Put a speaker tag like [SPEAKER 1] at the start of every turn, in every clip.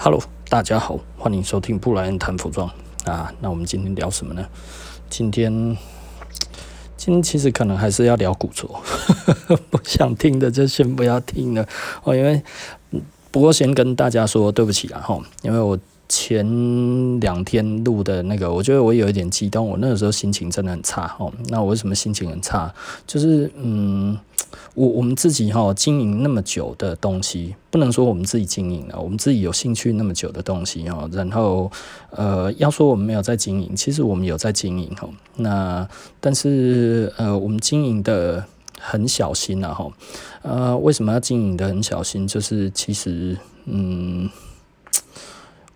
[SPEAKER 1] Hello，大家好，欢迎收听布莱恩谈服装啊。那我们今天聊什么呢？今天，今天其实可能还是要聊古着，不想听的就先不要听了哦。因为，不过先跟大家说对不起啦哈，因为我。前两天录的那个，我觉得我有一点激动，我那个时候心情真的很差哦。那我为什么心情很差？就是嗯，我我们自己哈经营那么久的东西，不能说我们自己经营了，我们自己有兴趣那么久的东西哈，然后呃，要说我们没有在经营，其实我们有在经营哈。那但是呃，我们经营的很小心了哈。呃，为什么要经营的很小心？就是其实嗯。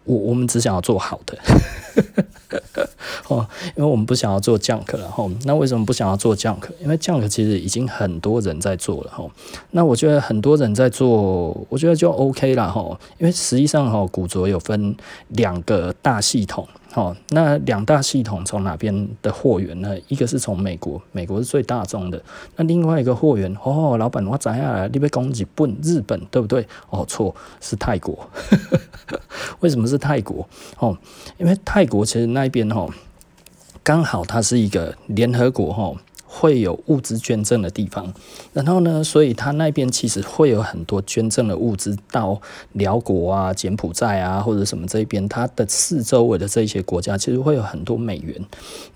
[SPEAKER 1] 我我们只想要做好的，哦，因为我们不想要做 junk 了哈。那为什么不想要做 junk？因为 junk 其实已经很多人在做了哈。那我觉得很多人在做，我觉得就 OK 了哈。因为实际上哈，古着有分两个大系统。好，那两大系统从哪边的货源呢？一个是从美国，美国是最大宗的。那另外一个货源，哦，老板，我摘下来，你被攻击，本，日本对不对？哦，错，是泰国。为什么是泰国？哦，因为泰国其实那边哦，刚好它是一个联合国哦。会有物资捐赠的地方，然后呢，所以他那边其实会有很多捐赠的物资到辽国啊、柬埔寨啊或者什么这边，它的四周围的这些国家其实会有很多美元。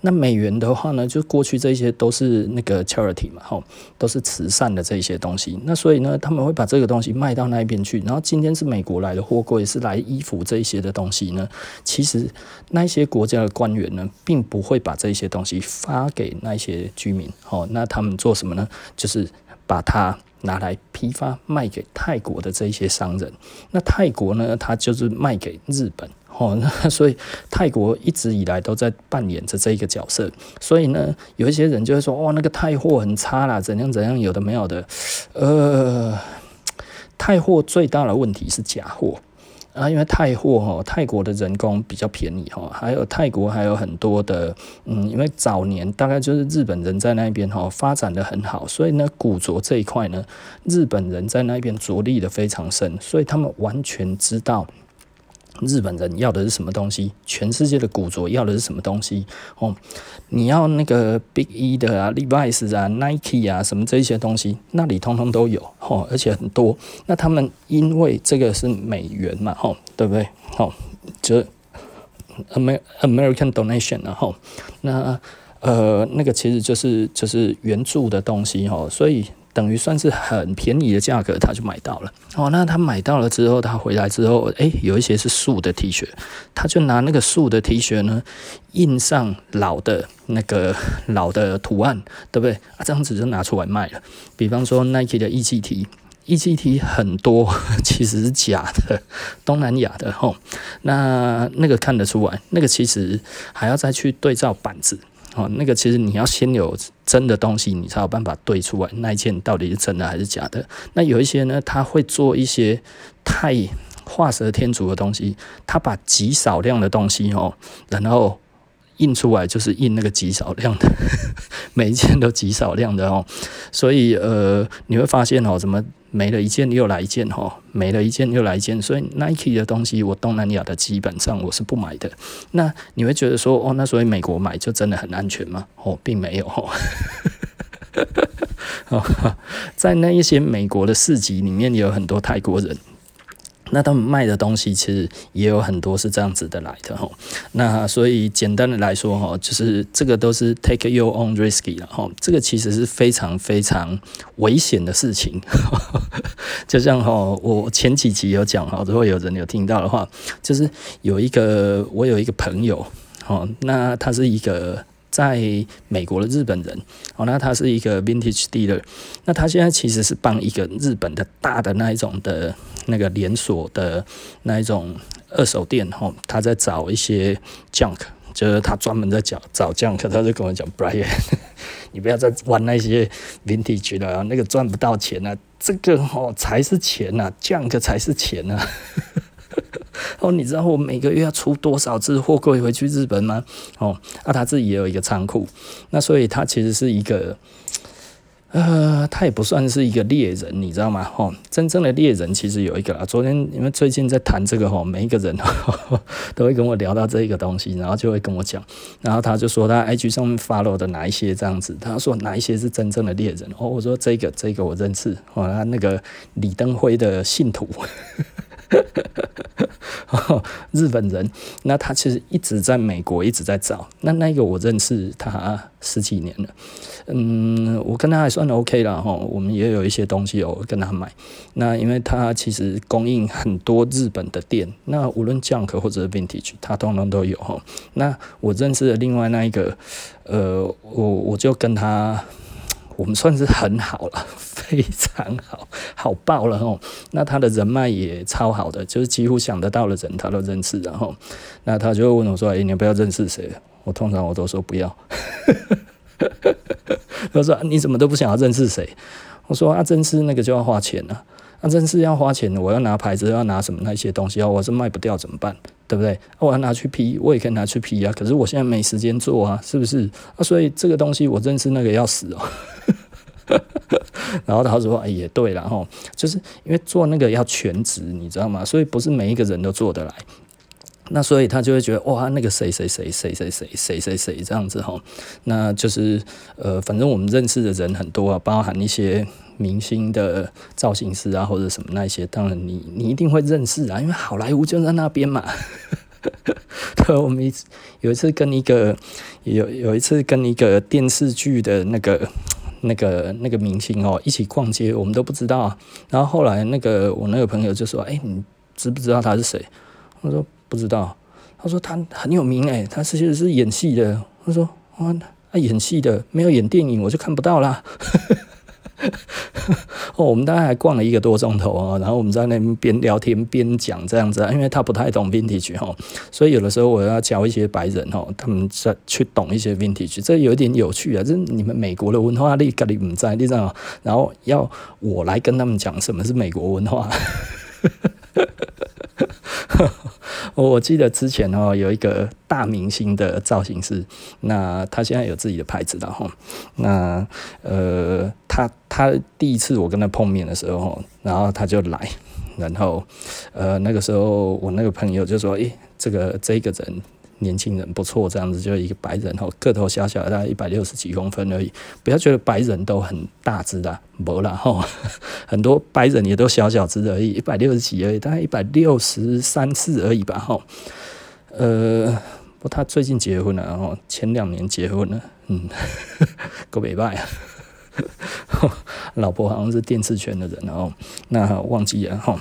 [SPEAKER 1] 那美元的话呢，就过去这些都是那个 charity 嘛，吼，都是慈善的这些东西。那所以呢，他们会把这个东西卖到那边去。然后今天是美国来的货柜，是来衣服这些的东西呢，其实那些国家的官员呢，并不会把这些东西发给那些居民。哦，那他们做什么呢？就是把它拿来批发卖给泰国的这一些商人。那泰国呢，他就是卖给日本。哦，那 所以泰国一直以来都在扮演着这一个角色。所以呢，有一些人就会说，哇，那个泰货很差啦，怎样怎样，有的没有的。呃，泰货最大的问题是假货。啊，因为泰货哈，泰国的人工比较便宜哈，还有泰国还有很多的，嗯，因为早年大概就是日本人在那边哈发展的很好，所以呢，古着这一块呢，日本人在那边着力的非常深，所以他们完全知道。日本人要的是什么东西？全世界的古着要的是什么东西？哦，你要那个 Big E 的啊，Levi's 啊，Nike 啊，什么这些东西，那里通通都有哦，而且很多。那他们因为这个是美元嘛，吼，对不对？吼，就 Amer American donation 然后，那呃，那个其实就是就是援助的东西吼，所以。等于算是很便宜的价格，他就买到了。哦，那他买到了之后，他回来之后，诶，有一些是素的 T 恤，他就拿那个素的 T 恤呢，印上老的那个老的图案，对不对？啊，这样子就拿出来卖了。比方说 Nike 的 EGT，EGT 很多 其实是假的，东南亚的吼。那那个看得出来，那个其实还要再去对照板子。哦，那个其实你要先有真的东西，你才有办法对出来那一件到底是真的还是假的。那有一些呢，他会做一些太画蛇添足的东西，他把极少量的东西哦，然后印出来就是印那个极少量的，每一件都极少量的哦。所以呃，你会发现哦，怎么？没了一件又来一件哈，没了一件又来一件，所以 Nike 的东西我东南亚的基本上我是不买的。那你会觉得说哦，那所以美国买就真的很安全吗？哦，并没有哈。在那一些美国的市集里面也，有很多泰国人。那他们卖的东西其实也有很多是这样子的来的吼，那所以简单的来说哈，就是这个都是 take your own risky 了哈，这个其实是非常非常危险的事情，就像哈我前几集有讲哈，如果有人有听到的话，就是有一个我有一个朋友哦，那他是一个在美国的日本人哦，那他是一个 vintage dealer，那他现在其实是帮一个日本的大的那一种的。那个连锁的那一种二手店吼，他在找一些 junk，就是他专门在找找 junk，他就跟我讲，Brian，你不要再玩那些 vintage 了，那个赚不到钱啊，这个吼才是钱呐，junk 才是钱呐。哦，你知道我每个月要出多少只货柜回去日本吗？哦，啊，他自己也有一个仓库，那所以他其实是一个。呃，他也不算是一个猎人，你知道吗？哦，真正的猎人其实有一个啊。昨天因为最近在谈这个吼，每一个人 都会跟我聊到这个东西，然后就会跟我讲，然后他就说他 IG 上面 follow 的哪一些这样子，他说哪一些是真正的猎人哦，我说这个这个我认识，哦，他那个李登辉的信徒。日本人，那他其实一直在美国，一直在找。那那个我认识他十几年了，嗯，我跟他还算 OK 了哈。我们也有一些东西有跟他买。那因为他其实供应很多日本的店，那无论 Junk 或者 Vintage，他通通都有哈。那我认识的另外那一个，呃，我我就跟他。我们算是很好了，非常好，好爆了哦。那他的人脉也超好的，就是几乎想得到的人他都认识。然后，那他就会问我说：“哎，你不要认识谁？”我通常我都说不要。他说：“你怎么都不想要认识谁？”我说：“啊，真是那个就要花钱啊，啊，真是要花钱的，我要拿牌子，要拿什么那些东西啊，我是卖不掉怎么办？对不对？我要拿去批，我也可以拿去批啊。可是我现在没时间做啊，是不是？啊，所以这个东西我认识那个要死哦。”然后他说：“哎，也对了哈，就是因为做那个要全职，你知道吗？所以不是每一个人都做得来。那所以他就会觉得哇，那个谁谁谁谁谁谁谁谁谁这样子哈，那就是呃，反正我们认识的人很多啊，包含一些明星的造型师啊，或者什么那些，当然你你一定会认识啊，因为好莱坞就在那边嘛。对，我们一次有一次跟一个有有一次跟一个电视剧的那个。”那个那个明星哦，一起逛街，我们都不知道。然后后来那个我那个朋友就说：“哎，你知不知道他是谁？”我说：“不知道。”他说：“他很有名哎，他其实是演戏的。”他说：“啊，他演戏的，没有演电影我就看不到啦。” 哦，我们大概还逛了一个多钟头啊，然后我们在那边边聊天边讲这样子，啊因为他不太懂 vintage 哈，所以有的时候我要教一些白人哈，他们在去懂一些 vintage，这有点有趣啊，这你们美国的文化你跟你不在，你知道，然后要我来跟他们讲什么是美国文化。我记得之前哦，有一个大明星的造型师，那他现在有自己的牌子了哈。那呃，他他第一次我跟他碰面的时候，然后他就来，然后呃那个时候我那个朋友就说：“诶，这个这个人。”年轻人不错，这样子就一个白人哦，个头小小的，大概一百六十几公分而已。不要觉得白人都很大只的，没啦吼，很多白人也都小小只而已，一百六十几而已，大概一百六十三四而已吧哈。呃，不，他最近结婚了，然后前两年结婚了，嗯，够美拜啊，老婆好像是电视圈的人，哦那忘记了哈。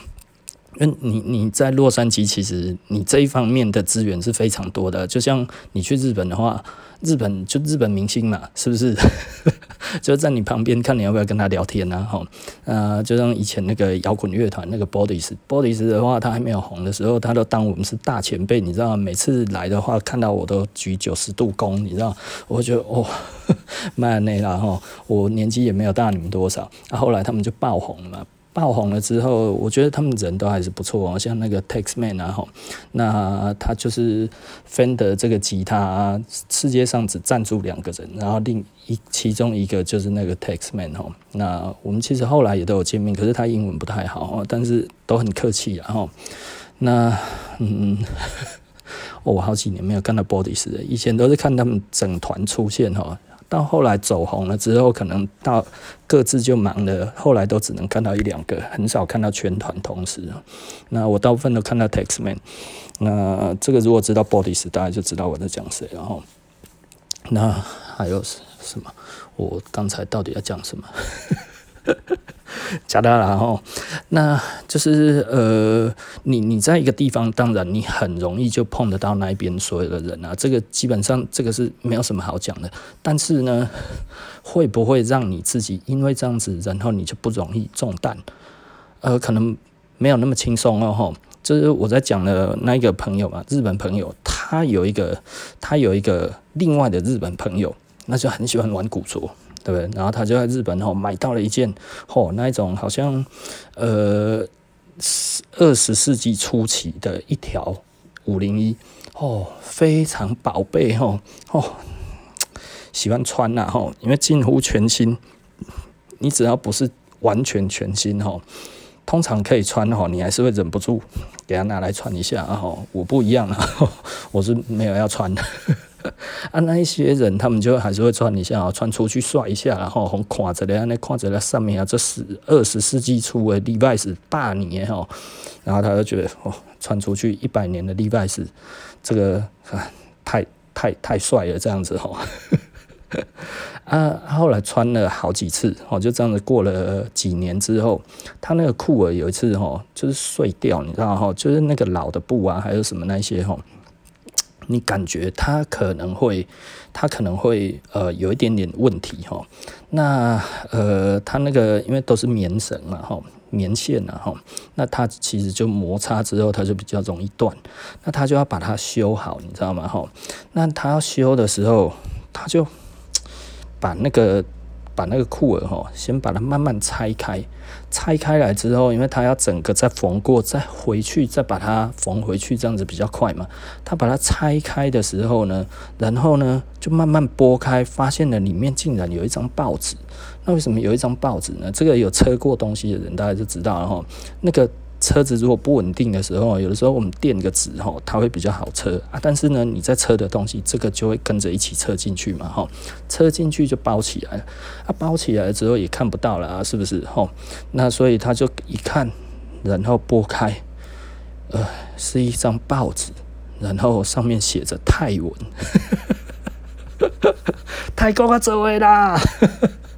[SPEAKER 1] 因为你你在洛杉矶，其实你这一方面的资源是非常多的。就像你去日本的话，日本就日本明星嘛，是不是？就在你旁边看你要不要跟他聊天啊？哈，呃，就像以前那个摇滚乐团那个 Bodies，Bodies 的话，他还没有红的时候，他都当我们是大前辈，你知道？每次来的话，看到我都举九十度躬，你知道？我觉得哦，蛮内啦哈，我年纪也没有大你们多少。啊，后来他们就爆红了嘛。爆红了之后，我觉得他们人都还是不错哦，像那个 Taxman 啊，吼，那他就是 Fender 这个吉他，世界上只赞助两个人，然后另一其中一个就是那个 Taxman 吼，那我们其实后来也都有见面，可是他英文不太好，但是都很客气啊，吼，那嗯，我好几年没有看到 Bodies 了，以前都是看他们整团出现哈。到后来走红了之后，可能到各自就忙了，后来都只能看到一两个，很少看到全团同时。那我大部分都看到 Taxman。那这个如果知道 Bodies，大家就知道我在讲谁。然后，那还有什么？我刚才到底要讲什么？假的啦吼，那就是呃，你你在一个地方，当然你很容易就碰得到那边所有的人啊，这个基本上这个是没有什么好讲的。但是呢，会不会让你自己因为这样子，然后你就不容易中弹？呃，可能没有那么轻松哦吼。就是我在讲的那一个朋友嘛，日本朋友，他有一个他有一个另外的日本朋友，那就很喜欢玩古着。对不对？然后他就在日本哦买到了一件哦那一种好像呃二十世纪初期的一条五零一哦，非常宝贝哦哦，喜欢穿呐、啊、吼，因为近乎全新，你只要不是完全全新哈，通常可以穿哈，你还是会忍不住给他拿来穿一下哈。我不一样啊，我是没有要穿的。啊，那一些人他们就还是会穿一下啊，穿出去帅一下，然后红垮着的，那看着的上面啊，这是二十世纪初的 Levi's 大年哈，然后他就觉得哦，穿出去一百年的 Levi's，这个啊，太太太帅了，这样子哈。啊，后来穿了好几次，哦，就这样子过了几年之后，他那个裤儿有一次哦，就是碎掉，你知道哈，就是那个老的布啊，还有什么那些哈。你感觉它可能会，它可能会呃有一点点问题哈。那呃，它那个因为都是棉绳嘛哈，棉线呐哈，那它其实就摩擦之后，它就比较容易断。那它就要把它修好，你知道吗哈？那它要修的时候，它就把那个。把那个裤儿哈，先把它慢慢拆开，拆开来之后，因为它要整个再缝过，再回去，再把它缝回去，这样子比较快嘛。他把它拆开的时候呢，然后呢，就慢慢剥开，发现了里面竟然有一张报纸。那为什么有一张报纸呢？这个有车过东西的人大家就知道了哈。那个。车子如果不稳定的时候，有的时候我们垫个纸哈，它会比较好车啊。但是呢，你在车的东西，这个就会跟着一起车进去嘛哈。车进去就包起来了，啊，包起来之后也看不到了，是不是哈？那所以他就一看，然后拨开，呃，是一张报纸，然后上面写着泰文，泰国啊，这位啦。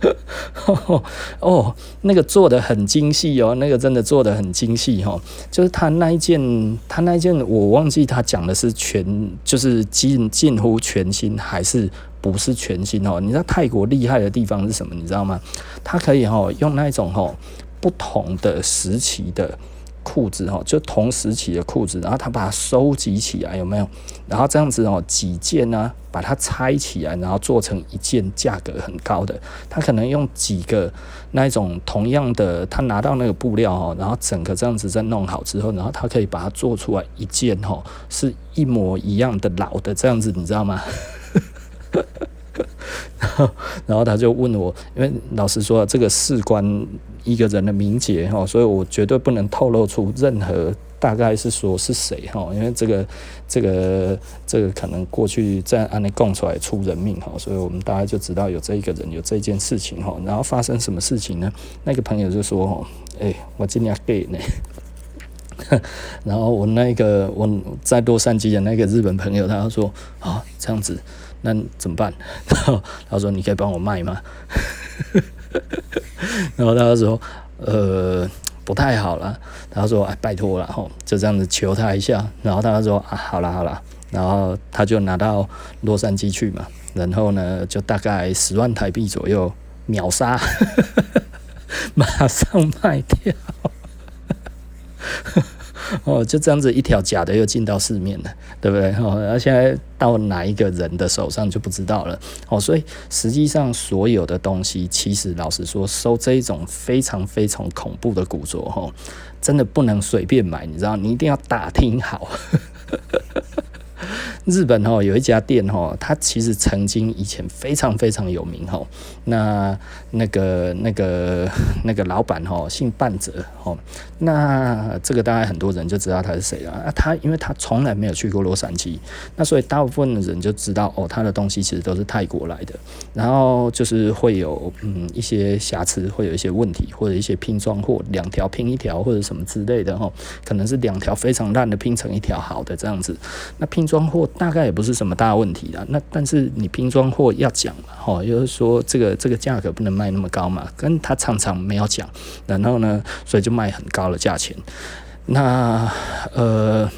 [SPEAKER 1] 哦，那个做的很精细哦，那个真的做的很精细哦。就是他那一件，他那一件，我忘记他讲的是全，就是近近乎全新，还是不是全新哦？你知道泰国厉害的地方是什么？你知道吗？他可以哈用那种哈不同的时期的。裤子哈，就同时期的裤子，然后他把它收集起来，有没有？然后这样子哦，几件呢，把它拆起来，然后做成一件价格很高的。他可能用几个那一种同样的，他拿到那个布料哦，然后整个这样子再弄好之后，然后他可以把它做出来一件哦，是一模一样的老的这样子，你知道吗？然后，然后他就问我，因为老实说，这个事关一个人的名节哈，所以我绝对不能透露出任何大概是说是谁哈，因为这个这个这个可能过去在案内供出来出人命哈，所以我们大家就知道有这一个人有这件事情哈，然后发生什么事情呢？那个朋友就说哈，哎，我今天给呢，然后我那个我在洛杉矶的那个日本朋友，他说啊，这样子。那怎么办？然 后他说：“你可以帮我卖吗？” 然后他说：“呃，不太好了。”他说：“哎，拜托了，吼，就这样子求他一下。”然后他说：“啊，好了好了。”然后他就拿到洛杉矶去嘛，然后呢，就大概十万台币左右秒杀，马上卖掉。哦，就这样子一条假的又进到市面了，对不对？哦，那现在到哪一个人的手上就不知道了。哦，所以实际上所有的东西，其实老实说，收这一种非常非常恐怖的古着，哈，真的不能随便买，你知道，你一定要打听好。日本哦，有一家店哦，它其实曾经以前非常非常有名哦。那那个那个 那个老板哦，姓半泽哦。那这个大概很多人就知道他是谁了啊。他因为他从来没有去过洛杉矶，那所以大部分的人就知道哦，他的东西其实都是泰国来的。然后就是会有嗯一些瑕疵，会有一些问题，或者一些拼装货，两条拼一条或者什么之类的哦。可能是两条非常烂的拼成一条好的这样子。那拼装货。大概也不是什么大问题啦，那但是你拼装货要讲嘛，吼，就是说这个这个价格不能卖那么高嘛，跟他常常没有讲，然后呢，所以就卖很高的价钱。那呃，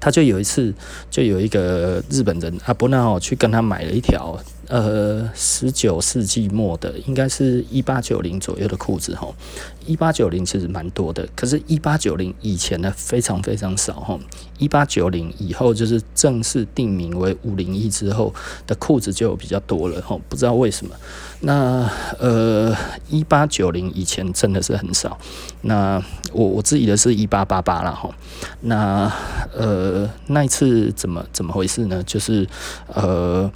[SPEAKER 1] 他就有一次就有一个日本人阿伯纳哦去跟他买了一条。呃，十九世纪末的，应该是一八九零左右的裤子哈。一八九零其实蛮多的，可是，一八九零以前呢，非常非常少哈。一八九零以后，就是正式定名为五零一之后的裤子就比较多了哈。不知道为什么。那呃，一八九零以前真的是很少。那我我自己的是一八八八了哈。那呃，那一次怎么怎么回事呢？就是呃。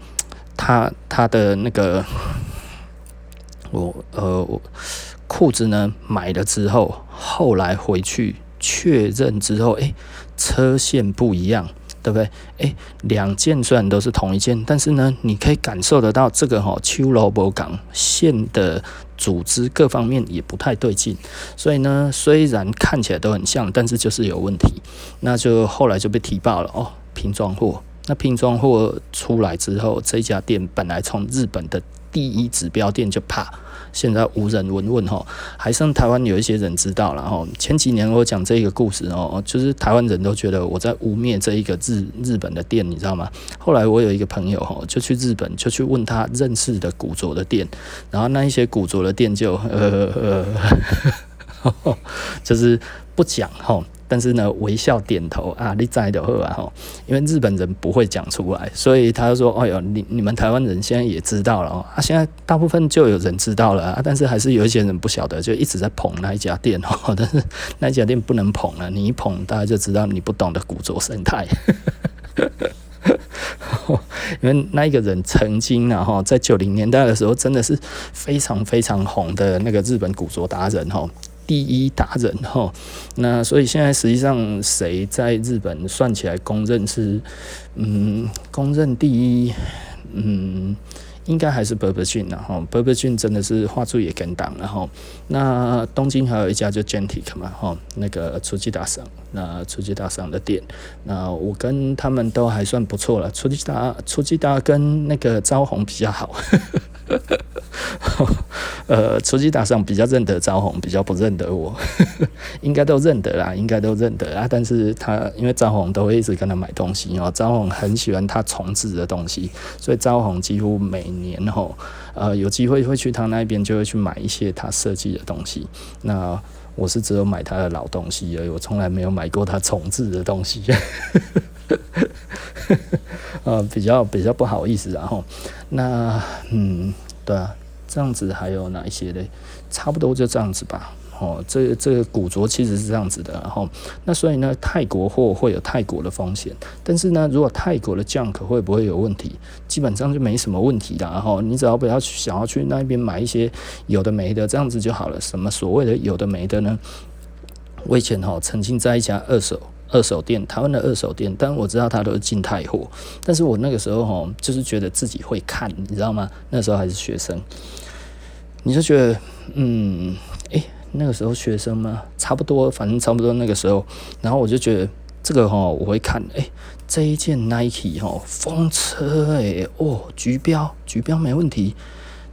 [SPEAKER 1] 他他的那个我呃我裤子呢买了之后，后来回去确认之后，诶、欸，车线不一样。对不对？诶，两件虽然都是同一件，但是呢，你可以感受得到这个哈秋罗博港线的组织各方面也不太对劲，所以呢，虽然看起来都很像，但是就是有问题。那就后来就被提报了哦，拼装货。那拼装货出来之后，这家店本来从日本的第一指标店就怕。现在无人闻问哈，还剩台湾有一些人知道了哈。前几年我讲这个故事哦，就是台湾人都觉得我在污蔑这一个日日本的店，你知道吗？后来我有一个朋友哈，就去日本，就去问他认识的古着的店，然后那一些古着的店就呃呃，就是不讲哈。但是呢，微笑点头啊，你在的话啊，因为日本人不会讲出来，所以他就说：“哎呦，你你们台湾人现在也知道了，啊，现在大部分就有人知道了啊，但是还是有一些人不晓得，就一直在捧那一家店哦，但是那一家店不能捧了，你一捧，大家就知道你不懂得古着生态。因为那一个人曾经啊哈，在九零年代的时候，真的是非常非常红的那个日本古着达人哈。”第一达人哈，那所以现在实际上谁在日本算起来公认是，嗯，公认第一，嗯，应该还是 Burberry 然后伯伯俊真的是画出也跟档，然后那东京还有一家就 Gentic 嘛哈，那个初级大赏，那初级大赏的店，那我跟他们都还算不错了，初级大初级大跟那个招红比较好。呃，初级大赏比较认得招红，比较不认得我，应该都认得啦，应该都认得啊。但是他因为招红都会一直跟他买东西哦，招红很喜欢他重制的东西，所以招红几乎每年吼，呃，有机会会去他那边就会去买一些他设计的东西。那我是只有买他的老东西而已，我从来没有买过他重制的东西。呃，比较比较不好意思，然后那嗯，对啊。这样子还有哪一些嘞？差不多就这样子吧。哦，这、这个古着其实是这样子的。然后，那所以呢，泰国货会有泰国的风险，但是呢，如果泰国的 junk 会不会有问题？基本上就没什么问题的。然后，你只要不要去想要去那边买一些有的没的，这样子就好了。什么所谓的有的没的呢？我以前哈曾经在一家二手二手店，台湾的二手店，但我知道它都是进泰货。但是我那个时候哈就是觉得自己会看，你知道吗？那时候还是学生。你就觉得，嗯，诶、那个时候学生嘛，差不多，反正差不多那个时候，然后我就觉得这个哈，我会看，诶、这一件 Nike 吼，风车，诶，哦，橘标，橘标没问题，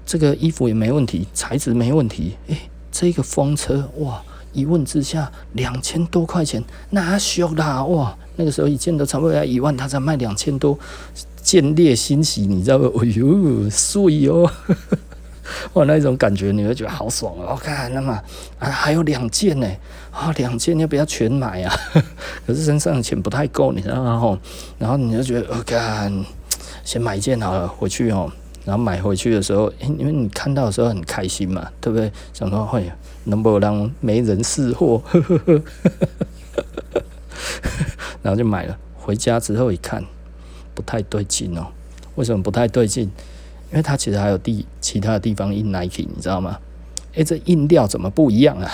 [SPEAKER 1] 这个衣服也没问题，材质没问题，诶、这个风车，哇，一问之下两千多块钱，哪修啦，哇，那个时候一件都差不多要一万，他才卖两千多，见猎心喜，你知道吗？哎呦，碎哦。哇，那一种感觉你会觉得好爽哦！我看那么啊，还有两件呢，啊，两件要不要全买啊？可是身上的钱不太够，你知道吗？然后，然后你就觉得我看先买一件好了，回去哦。然后买回去的时候，因为你看到的时候很开心嘛，对不对？想说会能不能让没人试货？然后就买了。回家之后一看，不太对劲哦。为什么不太对劲？因为它其实还有地其他的地方印 Nike，你知道吗？诶，这印料怎么不一样啊？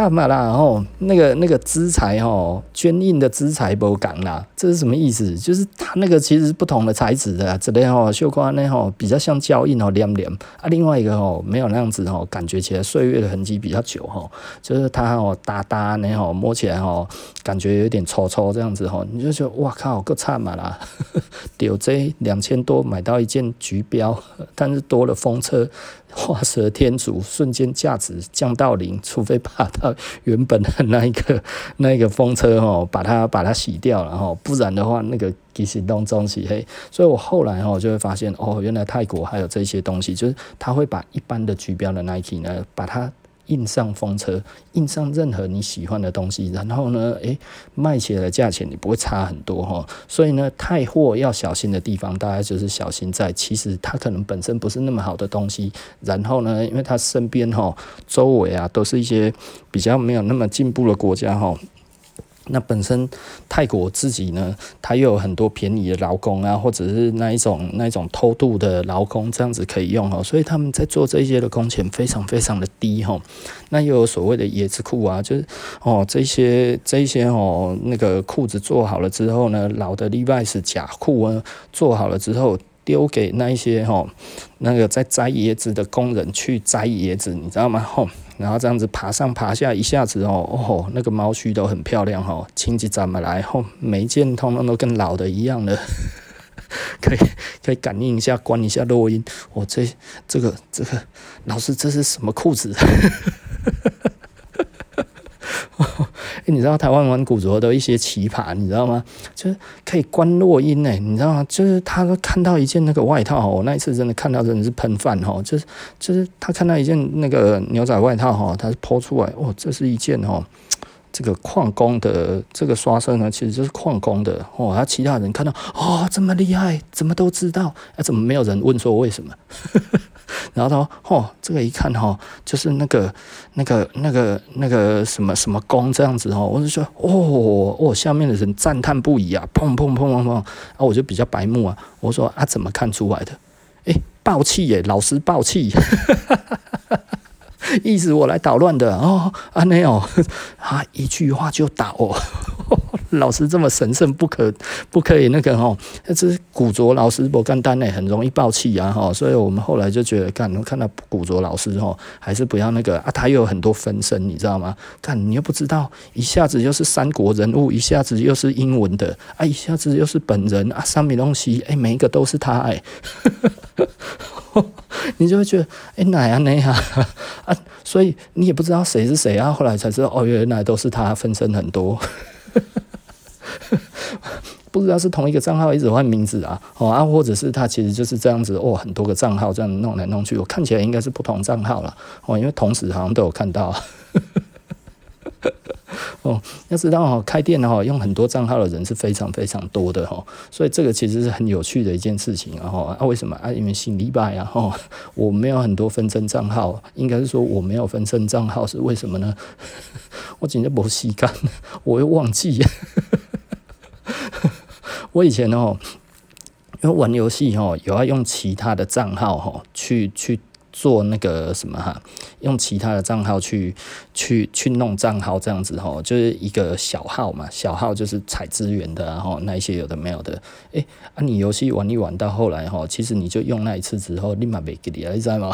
[SPEAKER 1] 差嘛啦，然后那个那个资材哦，绢印的资材不讲啦，这是什么意思？就是它那个其实是不同的材质的，这边哦，绣花呢吼比较像胶印哦，黏黏啊，另外一个哦没有那样子哦，感觉起来岁月的痕迹比较久吼，就是它哦哒哒呢吼摸起来哦，感觉有点粗粗这样子吼，你就觉得哇靠，够差嘛啦，丢这两千多买到一件橘标，但是多了风车。画蛇添足，瞬间价值降到零，除非把它原本的那一个 那一个风车哦，把它把它洗掉了哈，不然的话那个其实当中洗黑。所以我后来哈就会发现哦，原来泰国还有这些东西，就是他会把一般的橘标的 Nike 呢，把它。印上风车，印上任何你喜欢的东西，然后呢，诶，卖起来的价钱你不会差很多哈。所以呢，太货要小心的地方，大家就是小心在，其实它可能本身不是那么好的东西。然后呢，因为它身边哈周围啊都是一些比较没有那么进步的国家哈。那本身泰国自己呢，它又有很多便宜的劳工啊，或者是那一种那一种偷渡的劳工，这样子可以用哦，所以他们在做这些的工钱非常非常的低哈。那又有所谓的椰子裤啊，就是哦这些这些哦那个裤子做好了之后呢，老的 Levi's 假裤啊做好了之后。丢给那一些吼，那个在摘椰子的工人去摘椰子，你知道吗？吼，然后这样子爬上爬下，一下子哦哦，那个猫须都很漂亮哦，亲戚怎么来哦，每一件通通都跟老的一样的，可以可以感应一下，关一下录音。我、这这个这个老师这是什么裤子？欸、你知道台湾玩古着的一些奇葩，你知道吗？就是可以观落音呢，你知道吗？就是他看到一件那个外套，我那一次真的看到真的是喷饭哈，就是就是他看到一件那个牛仔外套哈，他是抛出来哦，这是一件哦，这个矿工的这个刷色呢，其实就是矿工的哦。他其他人看到哦，这么厉害，怎么都知道？啊，怎么没有人问说为什么？然后他说：“哦，这个一看哈，就是那个、那个、那个、那个什么什么工这样子哦。”我就说：“哦哦，下面的人赞叹不已啊！”砰砰砰砰砰啊！我就比较白目啊，我说：“啊，怎么看出来的？诶，爆气耶！老师爆气，哈哈哈意思我来捣乱的哦啊没有啊，一句话就倒哦。” 老师这么神圣，不可不可以那个吼？这是古着老师不干单呢，很容易爆气啊哈！所以我们后来就觉得，干，看到古着老师吼，还是不要那个啊。他又有很多分身，你知道吗？干，你又不知道，一下子又是三国人物，一下子又是英文的啊，一下子又是本人啊，三米东西，哎，每一个都是他哎，你就会觉得哎，哪呀哪呀啊？所以你也不知道谁是谁啊。后来才知道，哦，原来都是他分身很多。不知道是同一个账号一直换名字啊，哦啊，或者是他其实就是这样子哦，很多个账号这样弄来弄去，我看起来应该是不同账号了哦，因为同时好像都有看到。哦，要知道哦，开店哦，用很多账号的人是非常非常多的哦，所以这个其实是很有趣的一件事情啊。啊，为什么啊？因为姓李拜啊，哦，我没有很多分身账号，应该是说我没有分身账号是为什么呢？我今天没时间，我又忘记。我以前哦，因为玩游戏哦，有要用其他的账号哈，去去做那个什么哈，用其他的账号去去去弄账号这样子哈，就是一个小号嘛，小号就是采资源的，然后那一些有的没有的，诶、啊，你游戏玩一玩到后来哈，其实你就用那一次之后，立马没给你了，你知道吗？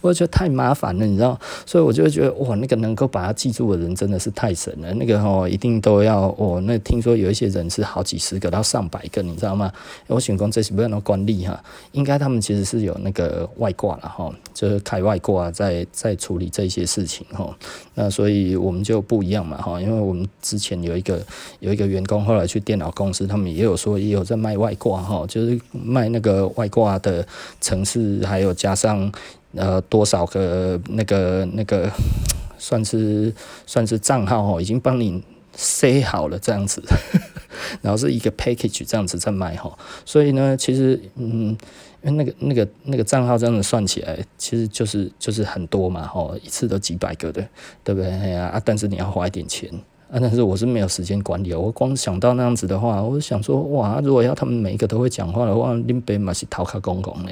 [SPEAKER 1] 我觉得太麻烦了，你知道，所以我就觉得哇，那个能够把它记住的人真的是太神了。那个哦，一定都要哦。那听说有一些人是好几十个到上百个，你知道吗？我想讲这是不要那官吏哈，应该他们其实是有那个外挂了哈，就是开外挂在在处理这些事情哈。那所以我们就不一样嘛哈，因为我们之前有一个有一个员工后来去电脑公司，他们也有说也有在卖外挂哈，就是卖那个外挂的城市，还有加上。呃，多少个那个那个 算是算是账号哦，已经帮你塞好了这样子，然后是一个 package 这样子在卖哈，所以呢，其实嗯，因为那个那个那个账号这样子算起来，其实就是就是很多嘛哈，一次都几百个的，对不对？哎呀啊，但是你要花一点钱啊，但是我是没有时间管理，我光想到那样子的话，我想说哇，如果要他们每一个都会讲话的话，林北嘛是头卡公公呢。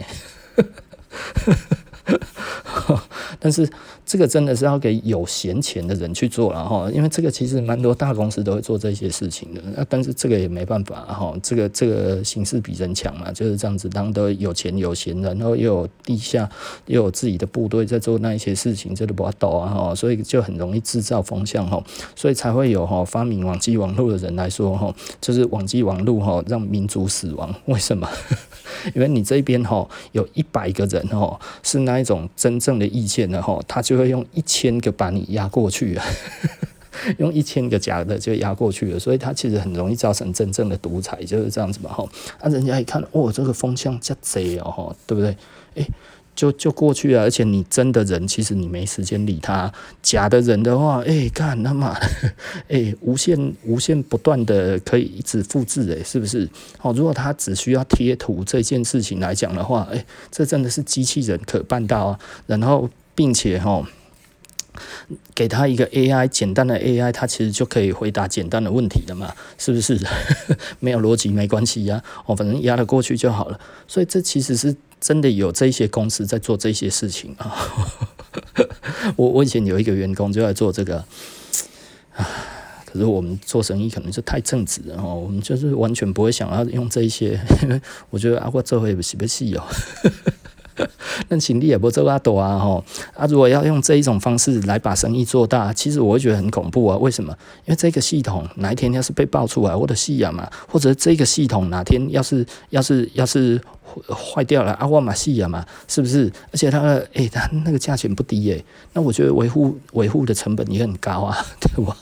[SPEAKER 1] 但是这个真的是要给有闲钱的人去做了哈，因为这个其实蛮多大公司都会做这些事情的。那但是这个也没办法哈，这个这个形势比人强嘛，就是这样子。当都有钱有闲，然后又有地下又有自己的部队在做那一些事情，这都不要抖啊哈，所以就很容易制造风向哈，所以才会有哈发明网际网络的人来说哈，就是网际网络哈让民族死亡，为什么？因为你这边哈有一百个人哈是那一种真正的意见的哈，他就就会用一千个把你压过去啊，用一千个假的就压过去了，所以他其实很容易造成真正的独裁，就是这样子嘛哈。啊，人家一看哦，这个风向加贼哦，对不对？诶。就就过去了，而且你真的人，其实你没时间理他。假的人的话，哎、欸，干他妈，哎、无限无限不断的可以一直复制，哎，是不是？哦，如果他只需要贴图这件事情来讲的话，哎、这真的是机器人可办到啊。然后，并且哈，给他一个 AI 简单的 AI，他其实就可以回答简单的问题了嘛？是不是？没有逻辑没关系呀，哦，反正压得过去就好了。所以这其实是真的有这些公司在做这些事情啊。我我以前有一个员工就在做这个，可是我们做生意可能是太正直了哦，我们就是完全不会想要用这些，因 为我觉得啊，我做会不是不是哦。那请你也不做阿多啊吼啊！如果要用这一种方式来把生意做大，其实我会觉得很恐怖啊。为什么？因为这个系统哪一天要是被爆出来，我的戏呀嘛，或者这个系统哪天要是要是要是坏掉了啊，我嘛戏呀嘛，是不是？而且它诶、欸，它那个价钱不低诶、那我觉得维护维护的成本也很高啊，对吧？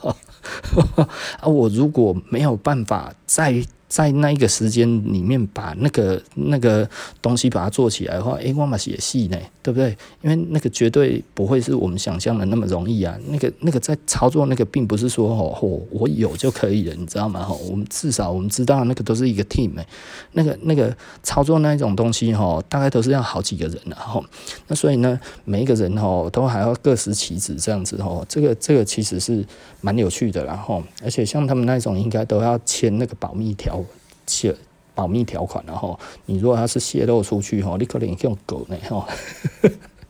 [SPEAKER 1] 啊，我如果没有办法再。在那一个时间里面，把那个那个东西把它做起来的话，诶，我嘛是也细呢，对不对？因为那个绝对不会是我们想象的那么容易啊。那个那个在操作那个，并不是说哦，我有就可以了，你知道吗？哈，我们至少我们知道那个都是一个 team 诶，那个那个操作那一种东西哈，大概都是要好几个人的哈。那所以呢，每一个人哈都还要各司其职这样子哈。这个这个其实是蛮有趣的，然后而且像他们那种应该都要签那个保密条。泄保密条款，然后你如果要是泄露出去哈，你可能用狗呢哈。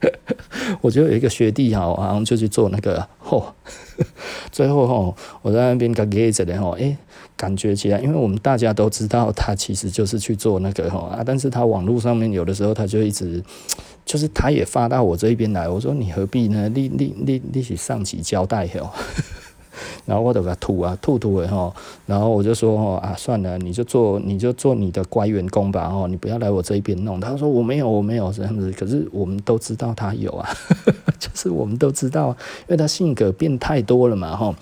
[SPEAKER 1] 我就有一个学弟哈，好像就去做那个，嚯，最后吼，我在那边给给着的吼，诶，感觉起来，因为我们大家都知道他其实就是去做那个吼啊，但是他网络上面有的时候他就一直，就是他也发到我这一边来，我说你何必呢？你你你你是上级交代哟。然后我就给他吐啊吐吐的哈，然后我就说哦啊算了，你就做你就做你的乖员工吧哦，你不要来我这一边弄。他说我没有我没有这样子，可是我们都知道他有啊，就是我们都知道，因为他性格变太多了嘛哈，